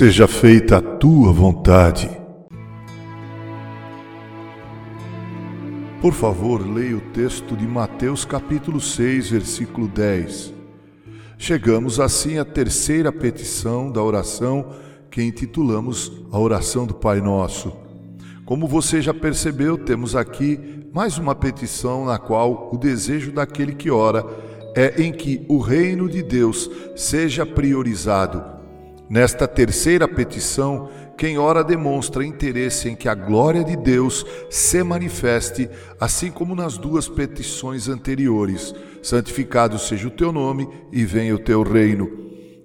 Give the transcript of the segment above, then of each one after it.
Seja feita a tua vontade. Por favor, leia o texto de Mateus capítulo 6, versículo 10. Chegamos assim à terceira petição da oração que intitulamos a oração do Pai Nosso. Como você já percebeu, temos aqui mais uma petição na qual o desejo daquele que ora é em que o reino de Deus seja priorizado Nesta terceira petição, quem ora demonstra interesse em que a glória de Deus se manifeste, assim como nas duas petições anteriores: santificado seja o teu nome e venha o teu reino.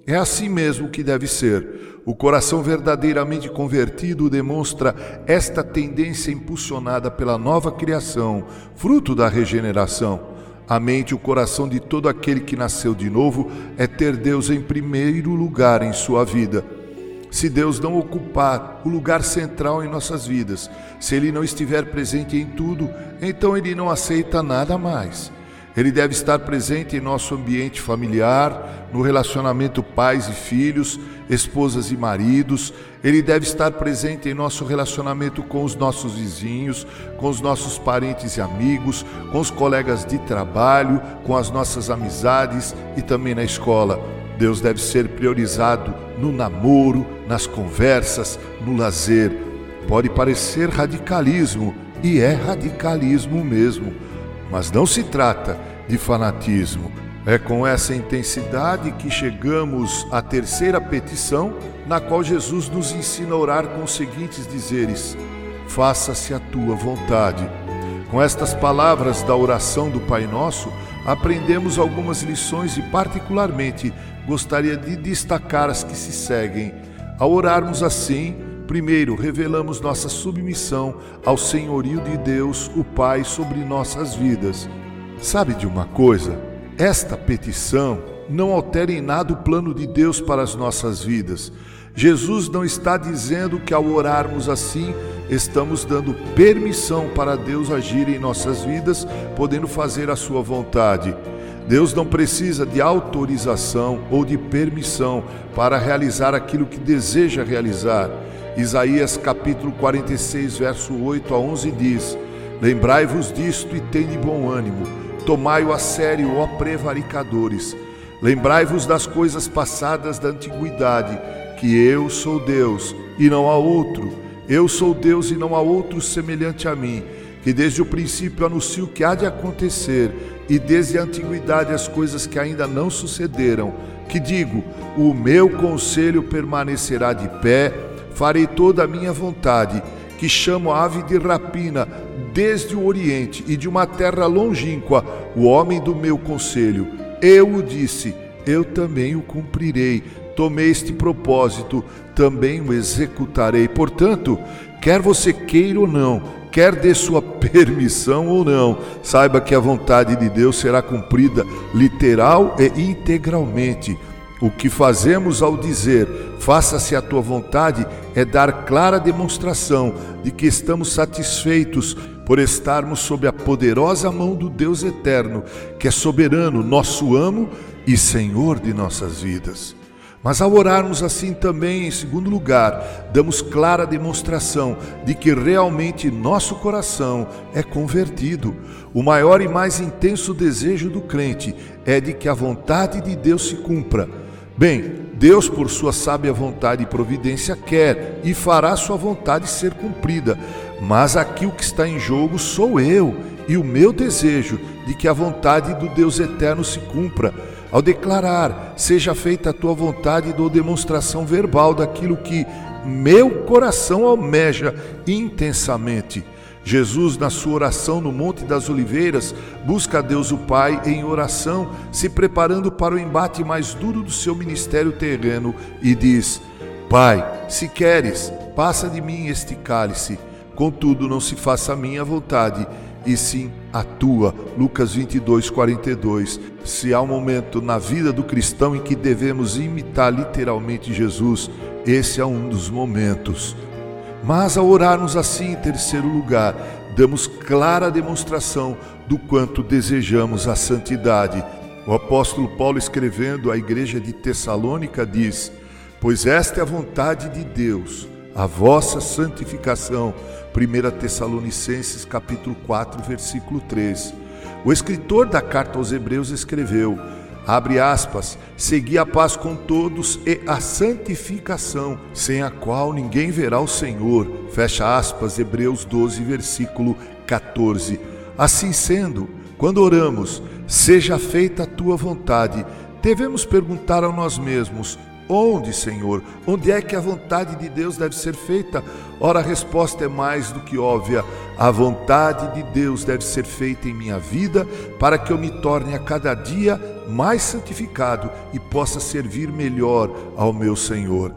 É assim mesmo que deve ser. O coração verdadeiramente convertido demonstra esta tendência impulsionada pela nova criação, fruto da regeneração. A mente e o coração de todo aquele que nasceu de novo é ter Deus em primeiro lugar em sua vida. Se Deus não ocupar o lugar central em nossas vidas, se Ele não estiver presente em tudo, então Ele não aceita nada mais. Ele deve estar presente em nosso ambiente familiar, no relacionamento pais e filhos, esposas e maridos. Ele deve estar presente em nosso relacionamento com os nossos vizinhos, com os nossos parentes e amigos, com os colegas de trabalho, com as nossas amizades e também na escola. Deus deve ser priorizado no namoro, nas conversas, no lazer. Pode parecer radicalismo, e é radicalismo mesmo mas não se trata de fanatismo. É com essa intensidade que chegamos à terceira petição, na qual Jesus nos ensina a orar com os seguintes dizeres: Faça-se a tua vontade. Com estas palavras da oração do Pai Nosso, aprendemos algumas lições e, particularmente, gostaria de destacar as que se seguem. Ao orarmos assim, Primeiro, revelamos nossa submissão ao senhorio de Deus, o Pai, sobre nossas vidas. Sabe de uma coisa? Esta petição não altera em nada o plano de Deus para as nossas vidas. Jesus não está dizendo que ao orarmos assim, estamos dando permissão para Deus agir em nossas vidas, podendo fazer a sua vontade. Deus não precisa de autorização ou de permissão para realizar aquilo que deseja realizar. Isaías capítulo 46, verso 8 a 11 diz: Lembrai-vos disto e tende bom ânimo, tomai-o a sério, ó prevaricadores. Lembrai-vos das coisas passadas da antiguidade, que eu sou Deus e não há outro. Eu sou Deus e não há outro semelhante a mim, que desde o princípio anuncio o que há de acontecer, e desde a antiguidade as coisas que ainda não sucederam. Que digo: o meu conselho permanecerá de pé farei toda a minha vontade, que chamo ave de rapina desde o Oriente e de uma terra longínqua, o homem do meu conselho. Eu o disse, eu também o cumprirei. Tomei este propósito, também o executarei. Portanto, quer você queira ou não, quer dê sua permissão ou não, saiba que a vontade de Deus será cumprida literal e integralmente. O que fazemos ao dizer faça-se a tua vontade é dar clara demonstração de que estamos satisfeitos por estarmos sob a poderosa mão do Deus eterno, que é soberano, nosso amo e Senhor de nossas vidas. Mas ao orarmos assim também, em segundo lugar, damos clara demonstração de que realmente nosso coração é convertido. O maior e mais intenso desejo do crente é de que a vontade de Deus se cumpra Bem, Deus, por sua sábia vontade e providência, quer e fará sua vontade ser cumprida, mas aqui o que está em jogo sou eu e o meu desejo de que a vontade do Deus eterno se cumpra. Ao declarar, seja feita a tua vontade, dou demonstração verbal daquilo que meu coração almeja intensamente. Jesus, na sua oração no Monte das Oliveiras, busca a Deus o Pai em oração, se preparando para o embate mais duro do seu ministério terreno e diz: Pai, se queres, passa de mim este cálice. Contudo, não se faça a minha vontade, e sim a tua. Lucas 22, 42. Se há um momento na vida do cristão em que devemos imitar literalmente Jesus, esse é um dos momentos. Mas ao orarmos assim em terceiro lugar, damos clara demonstração do quanto desejamos a santidade. O apóstolo Paulo, escrevendo à igreja de Tessalônica, diz: Pois esta é a vontade de Deus, a vossa santificação. 1 Tessalonicenses capítulo 4, versículo 3. O escritor da carta aos Hebreus escreveu: abre aspas, segui a paz com todos e a santificação, sem a qual ninguém verá o Senhor. Fecha aspas, Hebreus 12, versículo 14. Assim sendo, quando oramos, seja feita a tua vontade, devemos perguntar a nós mesmos: Onde, Senhor? Onde é que a vontade de Deus deve ser feita? Ora, a resposta é mais do que óbvia. A vontade de Deus deve ser feita em minha vida para que eu me torne a cada dia mais santificado e possa servir melhor ao meu Senhor.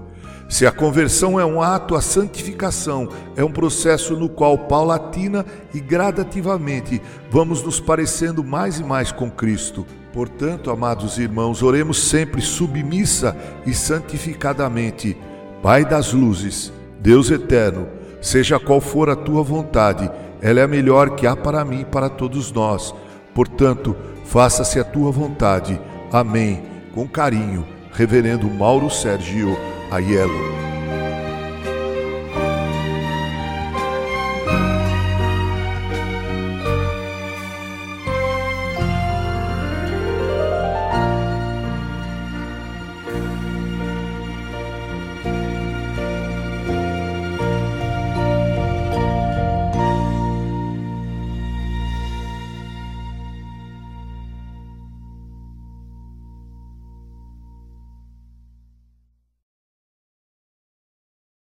Se a conversão é um ato, a santificação é um processo no qual paulatina e gradativamente vamos nos parecendo mais e mais com Cristo. Portanto, amados irmãos, oremos sempre submissa e santificadamente. Pai das luzes, Deus eterno, seja qual for a tua vontade, ela é a melhor que há para mim e para todos nós. Portanto, faça-se a tua vontade. Amém. Com carinho, Reverendo Mauro Sergio Aiello.